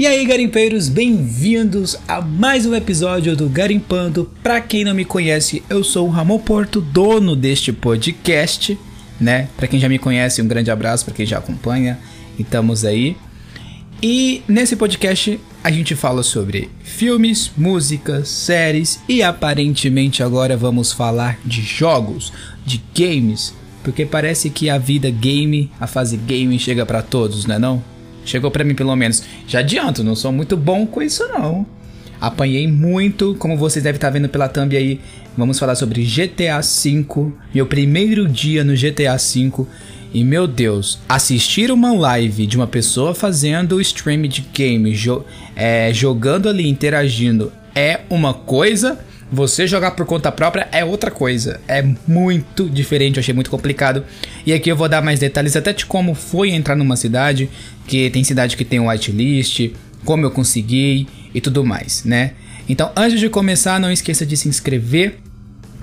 E aí, garimpeiros, bem-vindos a mais um episódio do Garimpando. Pra quem não me conhece, eu sou o Ramon Porto, dono deste podcast, né? Pra quem já me conhece, um grande abraço para quem já acompanha. E estamos aí. E nesse podcast a gente fala sobre filmes, músicas, séries e aparentemente agora vamos falar de jogos, de games, porque parece que a vida game, a fase game chega para todos, né não? Chegou para mim pelo menos. Já adianto, não sou muito bom com isso não. Apanhei muito, como vocês devem estar vendo pela thumb aí. Vamos falar sobre GTA V, meu primeiro dia no GTA V. E meu Deus, assistir uma live de uma pessoa fazendo stream de game, jo é, jogando ali, interagindo, é uma coisa. Você jogar por conta própria é outra coisa. É muito diferente, eu achei muito complicado. E aqui eu vou dar mais detalhes até de como foi entrar numa cidade, que tem cidade que tem whitelist, como eu consegui e tudo mais, né? Então, antes de começar, não esqueça de se inscrever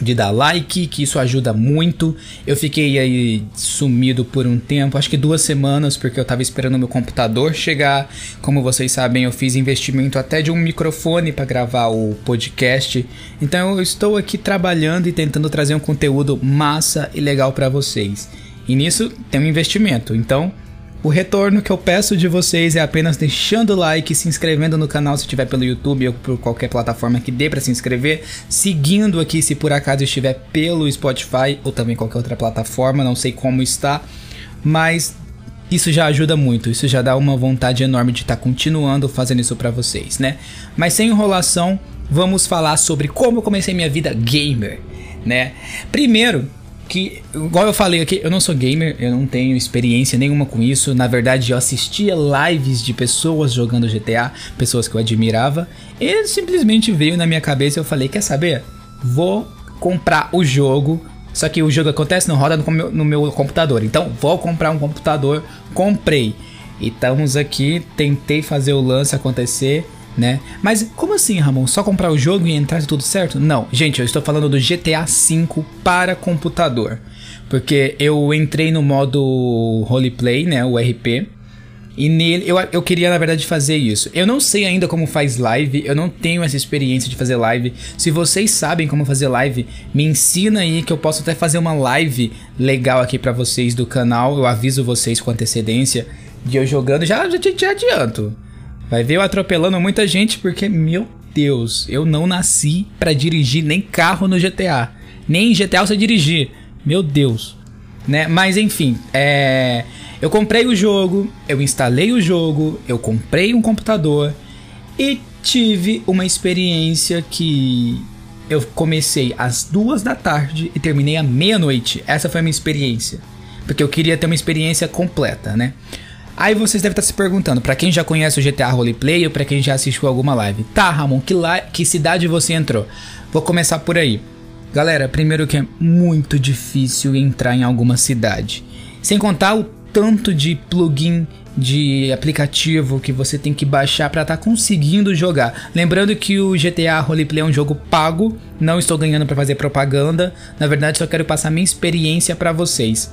de dar like, que isso ajuda muito. Eu fiquei aí sumido por um tempo, acho que duas semanas, porque eu tava esperando meu computador chegar. Como vocês sabem, eu fiz investimento até de um microfone para gravar o podcast. Então eu estou aqui trabalhando e tentando trazer um conteúdo massa e legal para vocês. E nisso tem um investimento. Então, o retorno que eu peço de vocês é apenas deixando o like, se inscrevendo no canal se estiver pelo YouTube ou por qualquer plataforma que dê para se inscrever, seguindo aqui se por acaso estiver pelo Spotify ou também qualquer outra plataforma, não sei como está, mas isso já ajuda muito, isso já dá uma vontade enorme de estar tá continuando fazendo isso para vocês, né? Mas sem enrolação, vamos falar sobre como eu comecei minha vida gamer, né? Primeiro, que, igual eu falei aqui, eu não sou gamer, eu não tenho experiência nenhuma com isso. Na verdade, eu assistia lives de pessoas jogando GTA, pessoas que eu admirava, e simplesmente veio na minha cabeça e eu falei: Quer saber? Vou comprar o jogo. Só que o jogo acontece, não roda no meu, no meu computador. Então, vou comprar um computador. Comprei. E estamos aqui, tentei fazer o lance acontecer né? Mas como assim, Ramon? Só comprar o jogo e entrar tudo certo? Não, gente, eu estou falando do GTA V para computador. Porque eu entrei no modo roleplay, né? O RP. E nele, eu, eu queria, na verdade, fazer isso. Eu não sei ainda como faz live, eu não tenho essa experiência de fazer live. Se vocês sabem como fazer live, me ensina aí que eu posso até fazer uma live legal aqui para vocês do canal. Eu aviso vocês com antecedência de eu jogando. Já, já, já adianto. Vai ver eu atropelando muita gente porque, meu Deus, eu não nasci para dirigir nem carro no GTA. Nem em GTA você dirigir. Meu Deus. Né? Mas enfim, é... eu comprei o jogo, eu instalei o jogo, eu comprei um computador e tive uma experiência que eu comecei às duas da tarde e terminei à meia-noite. Essa foi a minha experiência. Porque eu queria ter uma experiência completa, né? Aí vocês devem estar se perguntando, para quem já conhece o GTA Roleplay ou para quem já assistiu alguma live. Tá, Ramon, que, la que cidade você entrou? Vou começar por aí. Galera, primeiro que é muito difícil entrar em alguma cidade. Sem contar o tanto de plugin de aplicativo que você tem que baixar para estar tá conseguindo jogar. Lembrando que o GTA Roleplay é um jogo pago, não estou ganhando para fazer propaganda. Na verdade, só quero passar minha experiência para vocês.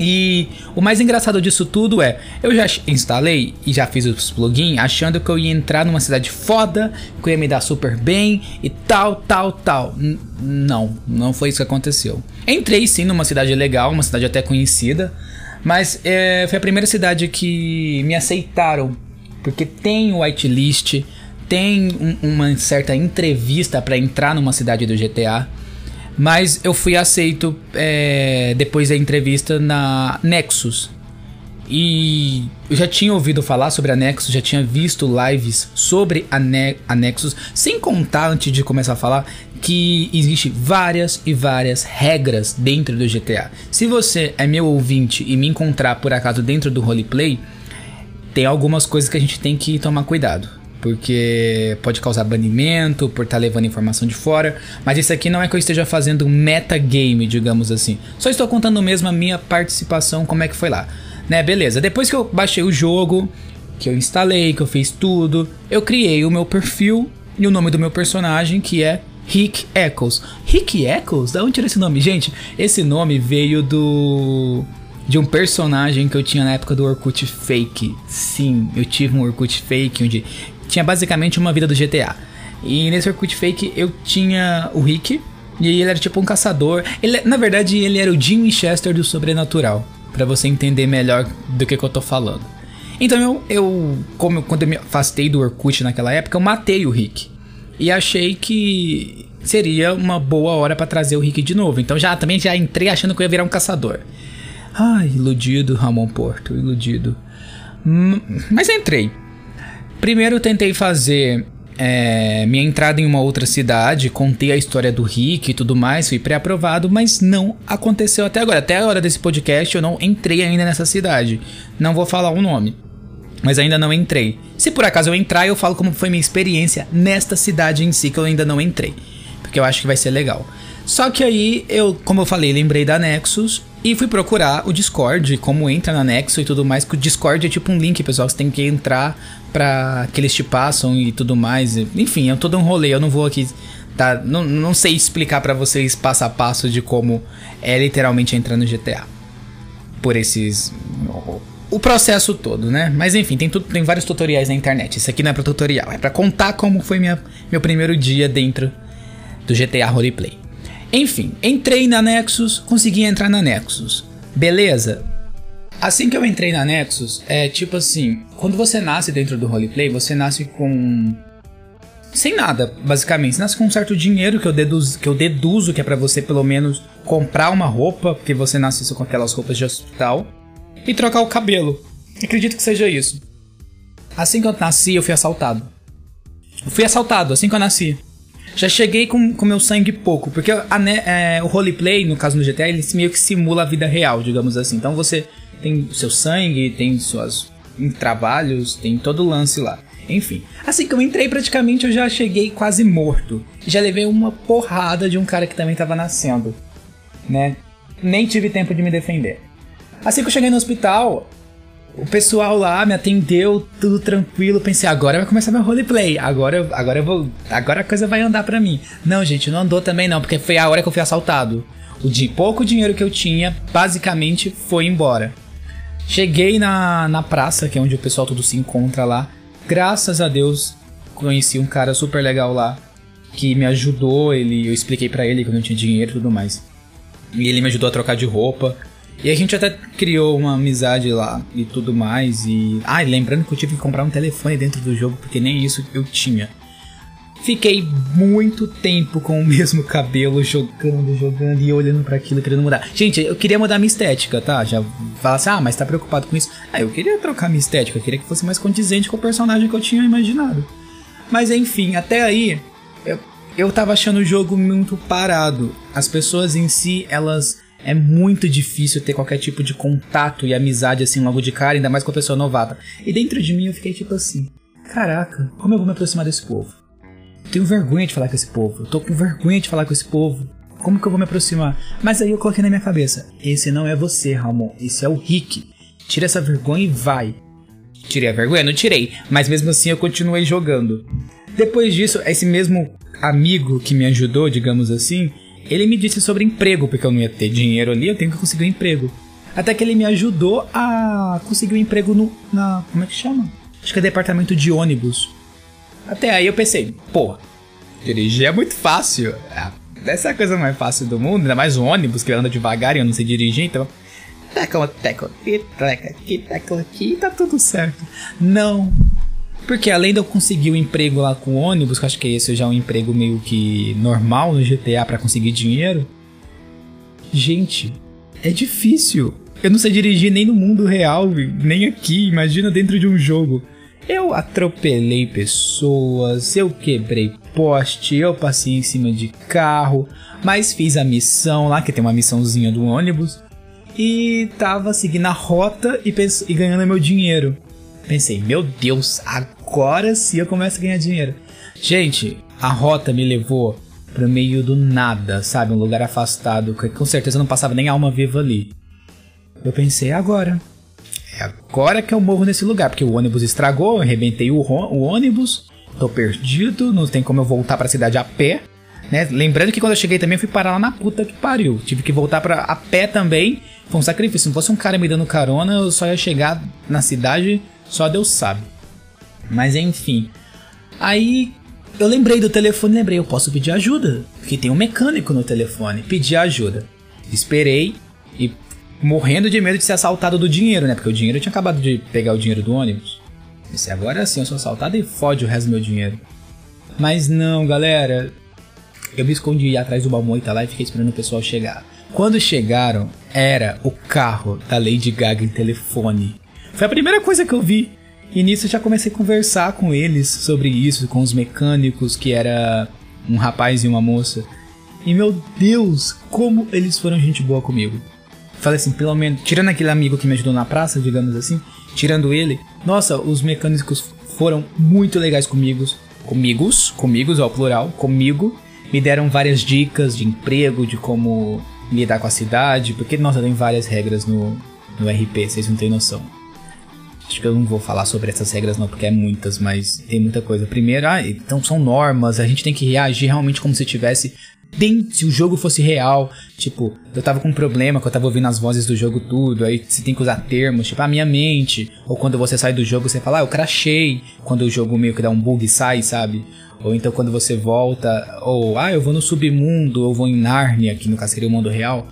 E o mais engraçado disso tudo é, eu já instalei e já fiz os plugins achando que eu ia entrar numa cidade foda, que eu ia me dar super bem e tal, tal, tal. N não, não foi isso que aconteceu. Entrei sim numa cidade legal, uma cidade até conhecida, mas é, foi a primeira cidade que me aceitaram, porque tem o whitelist, tem um, uma certa entrevista para entrar numa cidade do GTA. Mas eu fui aceito é, depois da entrevista na Nexus. E eu já tinha ouvido falar sobre a Nexus, já tinha visto lives sobre a, ne a Nexus, sem contar antes de começar a falar que existe várias e várias regras dentro do GTA. Se você é meu ouvinte e me encontrar por acaso dentro do roleplay, tem algumas coisas que a gente tem que tomar cuidado porque pode causar banimento por estar tá levando informação de fora. Mas isso aqui não é que eu esteja fazendo um metagame, digamos assim. Só estou contando mesmo a minha participação, como é que foi lá. Né, beleza. Depois que eu baixei o jogo, que eu instalei, que eu fiz tudo, eu criei o meu perfil e o nome do meu personagem, que é Rick Eccles. Rick Eccles? Da onde tirou esse nome? Gente, esse nome veio do de um personagem que eu tinha na época do Orkut Fake. Sim, eu tive um Orkut Fake onde tinha basicamente uma vida do GTA. E nesse Orkut Fake eu tinha o Rick, e ele era tipo um caçador. Ele, na verdade, ele era o Jim Winchester do sobrenatural. para você entender melhor do que, que eu tô falando. Então eu, eu como quando eu me afastei do Orkut naquela época, eu matei o Rick. E achei que seria uma boa hora para trazer o Rick de novo. Então já também já entrei achando que eu ia virar um caçador. Ai, iludido, Ramon Porto, iludido. Hum, mas entrei. Primeiro eu tentei fazer é, minha entrada em uma outra cidade, contei a história do Rick e tudo mais, fui pré-aprovado, mas não aconteceu até agora. Até a hora desse podcast eu não entrei ainda nessa cidade. Não vou falar o nome, mas ainda não entrei. Se por acaso eu entrar, eu falo como foi minha experiência nesta cidade em si, que eu ainda não entrei. Porque eu acho que vai ser legal. Só que aí eu, como eu falei, lembrei da Nexus e fui procurar o Discord, como entra na Nexus e tudo mais, que o Discord é tipo um link, pessoal, você tem que entrar para que eles te passam e tudo mais. Enfim, é todo um rolê, eu não vou aqui tá, não, não sei explicar para vocês passo a passo de como é literalmente entrar no GTA. Por esses o processo todo, né? Mas enfim, tem, tudo, tem vários tutoriais na internet. Isso aqui não é para tutorial, é para contar como foi minha, meu primeiro dia dentro do GTA Roleplay. Enfim, entrei na Nexus, consegui entrar na Nexus. Beleza? Assim que eu entrei na Nexus, é tipo assim, quando você nasce dentro do roleplay, você nasce com sem nada, basicamente. Você nasce com um certo dinheiro que eu deduzo que, eu deduzo que é para você pelo menos comprar uma roupa, porque você nasce com aquelas roupas de hospital, e trocar o cabelo. Acredito que seja isso. Assim que eu nasci, eu fui assaltado. Eu fui assaltado assim que eu nasci. Já cheguei com, com meu sangue pouco, porque a, é, o roleplay, no caso no GTA, ele meio que simula a vida real, digamos assim. Então você tem seu sangue, tem suas trabalhos, tem todo o lance lá. Enfim, assim que eu entrei, praticamente eu já cheguei quase morto. Já levei uma porrada de um cara que também tava nascendo, né? Nem tive tempo de me defender. Assim que eu cheguei no hospital, o pessoal lá me atendeu, tudo tranquilo. Pensei, agora vai começar meu roleplay. Agora, agora eu vou. Agora a coisa vai andar pra mim. Não, gente, não andou também não, porque foi a hora que eu fui assaltado. O de pouco dinheiro que eu tinha, basicamente, foi embora. Cheguei na, na praça, que é onde o pessoal todo se encontra lá. Graças a Deus, conheci um cara super legal lá que me ajudou. Ele, eu expliquei para ele que eu não tinha dinheiro e tudo mais. E ele me ajudou a trocar de roupa. E a gente até criou uma amizade lá e tudo mais. E. Ah, lembrando que eu tive que comprar um telefone dentro do jogo, porque nem isso eu tinha. Fiquei muito tempo com o mesmo cabelo, jogando, jogando e olhando para aquilo, querendo mudar. Gente, eu queria mudar minha estética, tá? Já fala assim, ah, mas tá preocupado com isso? Ah, eu queria trocar minha estética, eu queria que fosse mais condizente com o personagem que eu tinha imaginado. Mas enfim, até aí, eu, eu tava achando o jogo muito parado. As pessoas em si, elas é muito difícil ter qualquer tipo de contato e amizade assim logo de cara, ainda mais com a pessoa novata. E dentro de mim eu fiquei tipo assim: caraca, como eu vou me aproximar desse povo? tenho vergonha de falar com esse povo, eu tô com vergonha de falar com esse povo. Como que eu vou me aproximar? Mas aí eu coloquei na minha cabeça: esse não é você, Ramon, esse é o Rick. Tira essa vergonha e vai. Tirei a vergonha? Não tirei, mas mesmo assim eu continuei jogando. Depois disso, esse mesmo amigo que me ajudou, digamos assim, ele me disse sobre emprego, porque eu não ia ter dinheiro ali, eu tenho que conseguir um emprego. Até que ele me ajudou a conseguir um emprego no. Na. Como é que chama? Acho que é departamento de ônibus. Até aí eu pensei, pô, dirigir é muito fácil. É, essa é a coisa mais fácil do mundo, ainda mais o ônibus que anda devagar e eu não sei dirigir, então. Tecla, tecla tecla aqui, tecla aqui, tá tudo certo. Não, porque além de eu conseguir o um emprego lá com ônibus, que acho que esse já é um emprego meio que normal no GTA para conseguir dinheiro. Gente, é difícil. Eu não sei dirigir nem no mundo real, nem aqui, imagina dentro de um jogo. Eu atropelei pessoas, eu quebrei poste, eu passei em cima de carro, mas fiz a missão lá, que tem uma missãozinha do ônibus, e tava seguindo a rota e, e ganhando meu dinheiro. Pensei, meu Deus, agora sim eu começo a ganhar dinheiro. Gente, a rota me levou pro meio do nada, sabe? Um lugar afastado, que com certeza não passava nem alma viva ali. Eu pensei, agora. É agora que eu morro nesse lugar, porque o ônibus estragou, eu arrebentei o, o ônibus, tô perdido, não tem como eu voltar para a cidade a pé. Né? Lembrando que quando eu cheguei também eu fui parar lá na puta que pariu. Tive que voltar para a pé também. Foi um sacrifício. Se não fosse um cara me dando carona, eu só ia chegar na cidade, só Deus sabe. Mas enfim. Aí eu lembrei do telefone, lembrei, eu posso pedir ajuda. Porque tem um mecânico no telefone. Pedi ajuda. Esperei e morrendo de medo de ser assaltado do dinheiro, né? Porque o dinheiro eu tinha acabado de pegar o dinheiro do ônibus. Disse, agora sim, eu sou assaltado e fode o resto do meu dinheiro. Mas não, galera. Eu me escondi atrás do moita lá e fiquei esperando o pessoal chegar. Quando chegaram, era o carro da Lady Gaga em telefone. Foi a primeira coisa que eu vi. E nisso já comecei a conversar com eles sobre isso, com os mecânicos, que era um rapaz e uma moça. E meu Deus, como eles foram gente boa comigo. Falei assim, pelo menos, tirando aquele amigo que me ajudou na praça, digamos assim, tirando ele, nossa, os mecânicos foram muito legais comigo. Comigos, comigos ao plural, comigo. Me deram várias dicas de emprego, de como lidar com a cidade, porque, nossa, tem várias regras no, no RP, vocês não têm noção. Acho que eu não vou falar sobre essas regras não, porque é muitas, mas tem muita coisa. Primeiro, ah, então são normas, a gente tem que reagir realmente como se tivesse se o jogo fosse real, tipo, eu tava com um problema que eu tava ouvindo as vozes do jogo tudo, aí você tem que usar termos, tipo, a minha mente, ou quando você sai do jogo, você fala, ah, eu crachei, quando o jogo meio que dá um bug e sai, sabe? Ou então quando você volta, ou, ah, eu vou no submundo, eu vou em Narnia, que no caso seria o mundo real,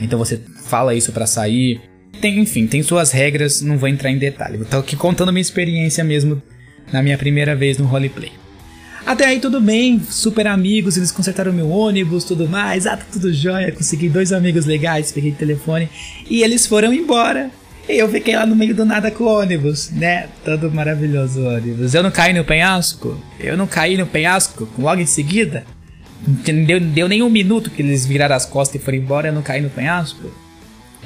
então você fala isso para sair. Tem, enfim, tem suas regras, não vou entrar em detalhe. Eu tô aqui contando minha experiência mesmo na minha primeira vez no roleplay. Até aí tudo bem, super amigos, eles consertaram meu ônibus, tudo mais, ah, tá tudo jóia, consegui dois amigos legais, peguei o telefone e eles foram embora. E eu fiquei lá no meio do nada com o ônibus, né? Todo maravilhoso ônibus. Eu não caí no penhasco? Eu não caí no penhasco logo em seguida? Não deu, deu nem um minuto que eles viraram as costas e foram embora, eu não caí no penhasco?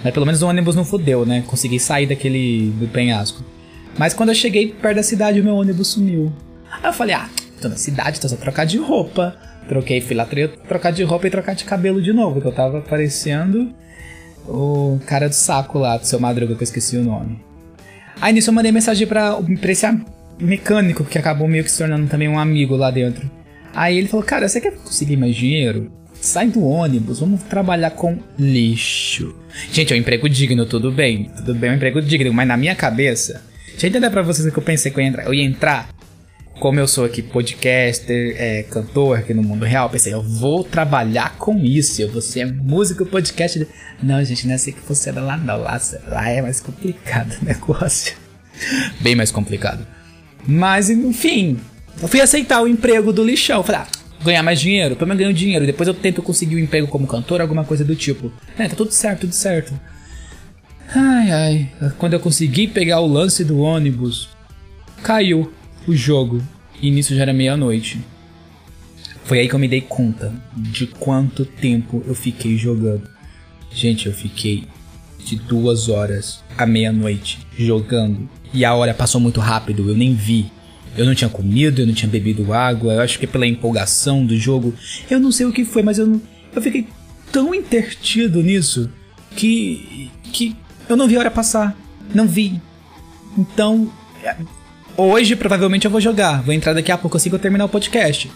Mas pelo menos o ônibus não fudeu, né? Consegui sair daquele do penhasco. Mas quando eu cheguei perto da cidade, o meu ônibus sumiu. Aí eu falei, ah, tô na cidade, tô só trocar de roupa. Troquei, fui lá trocar de roupa e trocar de cabelo de novo, que eu tava parecendo o cara do saco lá, do seu madruga, que eu esqueci o nome. Aí nisso eu mandei mensagem pra, pra esse mecânico, que acabou meio que se tornando também um amigo lá dentro. Aí ele falou, cara, você quer conseguir mais dinheiro? Sai do ônibus, vamos trabalhar com lixo. Gente, é um emprego digno, tudo bem. Tudo bem, é um emprego digno, mas na minha cabeça... Deixa eu entender pra vocês que eu pensei que eu ia entrar. Eu ia entrar como eu sou aqui podcaster, é, cantor aqui no mundo real, pensei, eu vou trabalhar com isso, eu vou ser músico, podcast. Não, gente, não é assim que funciona lá não, lá, lá é mais complicado o negócio. Bem mais complicado. Mas, enfim, eu fui aceitar o emprego do lixão, falei, ah, ganhar mais dinheiro, pelo menos ganho dinheiro, depois eu tento conseguir um emprego como cantor, alguma coisa do tipo. É, tá tudo certo, tudo certo. Ai, ai, quando eu consegui pegar o lance do ônibus, caiu o jogo. E nisso já era meia-noite. Foi aí que eu me dei conta de quanto tempo eu fiquei jogando. Gente, eu fiquei de duas horas à meia-noite jogando. E a hora passou muito rápido, eu nem vi. Eu não tinha comido, eu não tinha bebido água, eu acho que pela empolgação do jogo. Eu não sei o que foi, mas eu, eu fiquei tão intertido nisso que, que eu não vi a hora passar. Não vi. Então, Hoje, provavelmente, eu vou jogar. Vou entrar daqui a pouco assim que eu terminar o podcast.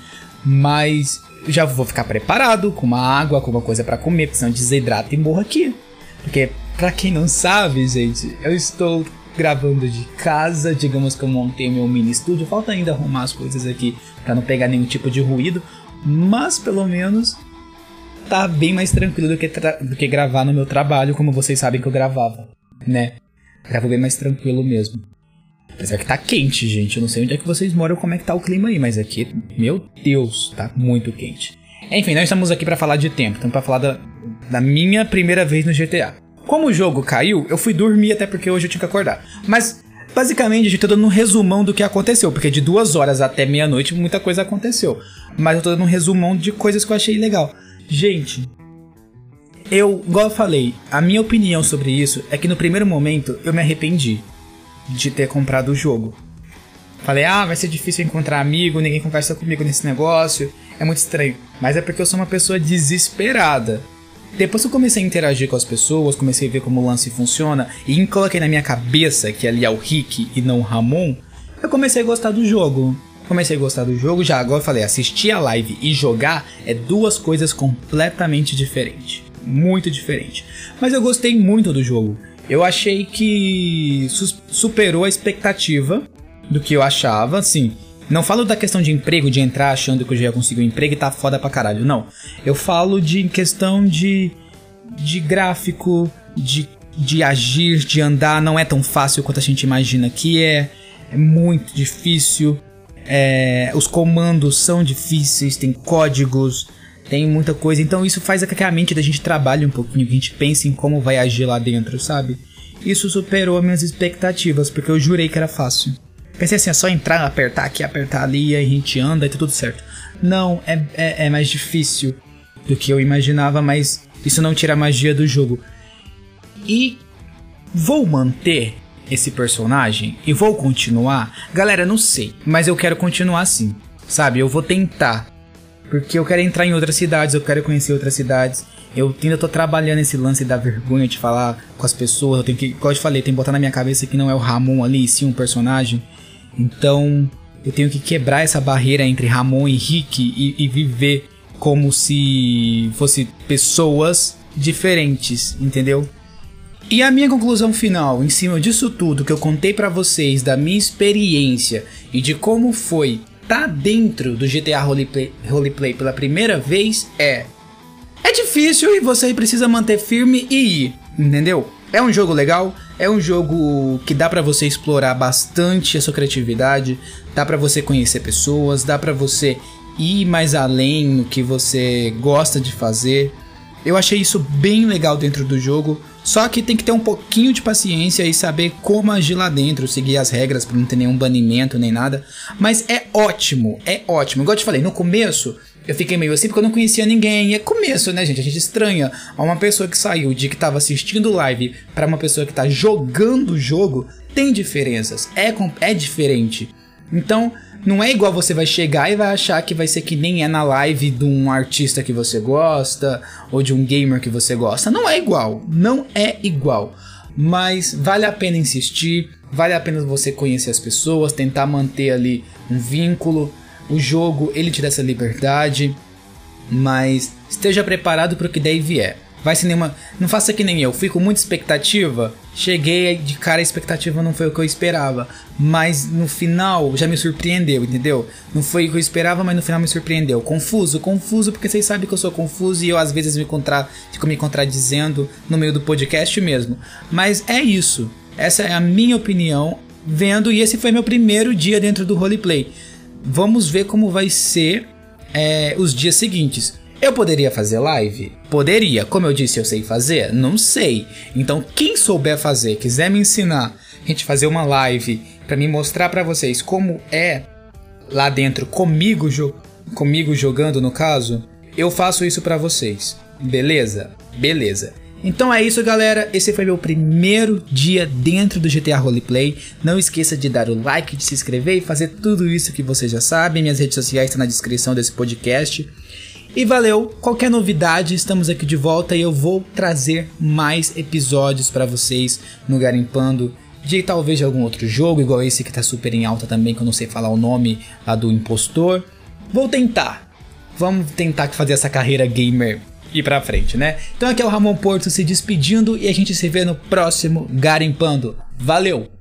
Mas já vou ficar preparado com uma água, com uma coisa para comer, porque senão desidrata e morro aqui. Porque, pra quem não sabe, gente, eu estou gravando de casa. Digamos que eu montei meu mini estúdio. Falta ainda arrumar as coisas aqui para não pegar nenhum tipo de ruído. Mas pelo menos tá bem mais tranquilo do que, do que gravar no meu trabalho, como vocês sabem que eu gravava, né? Gravo bem mais tranquilo mesmo. Apesar que tá quente, gente. Eu não sei onde é que vocês moram, como é que tá o clima aí, mas aqui, meu Deus, tá muito quente. Enfim, nós estamos aqui para falar de tempo, estamos para falar da, da minha primeira vez no GTA. Como o jogo caiu, eu fui dormir até porque hoje eu tinha que acordar. Mas, basicamente, gente tá dando um resumão do que aconteceu, porque de duas horas até meia-noite muita coisa aconteceu. Mas eu tô dando um resumão de coisas que eu achei legal. Gente, eu, igual eu falei, a minha opinião sobre isso é que no primeiro momento eu me arrependi de ter comprado o jogo. Falei, ah, vai ser difícil encontrar amigo, ninguém conversa comigo nesse negócio, é muito estranho. Mas é porque eu sou uma pessoa desesperada. Depois que eu comecei a interagir com as pessoas, comecei a ver como o lance funciona e coloquei na minha cabeça que ali é o Rick e não o Ramon, eu comecei a gostar do jogo. comecei a gostar do jogo. Já agora eu falei, assistir a live e jogar é duas coisas completamente diferentes. Muito diferente. Mas eu gostei muito do jogo. Eu achei que su superou a expectativa do que eu achava, assim. Não falo da questão de emprego, de entrar achando que eu já ia conseguir um emprego e tá foda pra caralho. Não. Eu falo de questão de, de gráfico, de, de agir, de andar. Não é tão fácil quanto a gente imagina que é. É muito difícil. É, os comandos são difíceis, tem códigos, tem muita coisa. Então isso faz que a mente da gente trabalhe um pouquinho, que a gente pense em como vai agir lá dentro, sabe? Isso superou minhas expectativas, porque eu jurei que era fácil. Pensei assim, é só entrar, apertar aqui, apertar ali, aí a gente anda e tá tudo certo. Não, é, é, é mais difícil do que eu imaginava, mas isso não tira a magia do jogo. E vou manter esse personagem e vou continuar? Galera, não sei, mas eu quero continuar assim, sabe? Eu vou tentar. Porque eu quero entrar em outras cidades, eu quero conhecer outras cidades. Eu ainda tô trabalhando esse lance da vergonha de falar com as pessoas. Eu tenho que, como eu te falei, tem que botar na minha cabeça que não é o Ramon ali, sim um personagem. Então eu tenho que quebrar essa barreira entre Ramon e Rick e, e viver como se fosse pessoas diferentes, entendeu? E a minha conclusão final, em cima disso tudo que eu contei para vocês, da minha experiência e de como foi tá dentro do GTA Roleplay, Roleplay pela primeira vez, é. É difícil e você precisa manter firme e ir, entendeu? É um jogo legal, é um jogo que dá para você explorar bastante a sua criatividade, dá para você conhecer pessoas, dá para você ir mais além no que você gosta de fazer. Eu achei isso bem legal dentro do jogo, só que tem que ter um pouquinho de paciência e saber como agir lá dentro, seguir as regras para não ter nenhum banimento nem nada. Mas é ótimo, é ótimo. Igual eu te falei, no começo eu fiquei meio assim porque eu não conhecia ninguém. E é começo, né, gente? A gente estranha uma pessoa que saiu de que estava assistindo live para uma pessoa que está jogando o jogo. Tem diferenças, é, é diferente. Então, não é igual você vai chegar e vai achar que vai ser que nem é na live de um artista que você gosta ou de um gamer que você gosta. Não é igual, não é igual. Mas vale a pena insistir, vale a pena você conhecer as pessoas, tentar manter ali um vínculo, o jogo ele te dá essa liberdade, mas esteja preparado para o que daí vier. Vai ser nenhuma. Não faça que nem eu, fui com muita expectativa. Cheguei de cara, a expectativa não foi o que eu esperava. Mas no final já me surpreendeu, entendeu? Não foi o que eu esperava, mas no final me surpreendeu. Confuso, confuso, porque vocês sabem que eu sou confuso e eu às vezes me contra... fico me contradizendo no meio do podcast mesmo. Mas é isso. Essa é a minha opinião, vendo, e esse foi meu primeiro dia dentro do roleplay. Vamos ver como vai ser é, os dias seguintes. Eu poderia fazer live? Poderia. Como eu disse, eu sei fazer? Não sei. Então, quem souber fazer, quiser me ensinar, a gente fazer uma live para me mostrar para vocês como é lá dentro comigo, jo comigo jogando no caso, eu faço isso para vocês. Beleza? Beleza. Então é isso, galera. Esse foi meu primeiro dia dentro do GTA Roleplay. Não esqueça de dar o like, de se inscrever e fazer tudo isso que vocês já sabem. Minhas redes sociais estão na descrição desse podcast. E valeu, qualquer novidade, estamos aqui de volta e eu vou trazer mais episódios para vocês no Garimpando de talvez de algum outro jogo, igual esse que tá super em alta também, que eu não sei falar o nome lá do impostor. Vou tentar. Vamos tentar fazer essa carreira gamer ir pra frente, né? Então aqui é o Ramon Porto se despedindo e a gente se vê no próximo Garimpando. Valeu!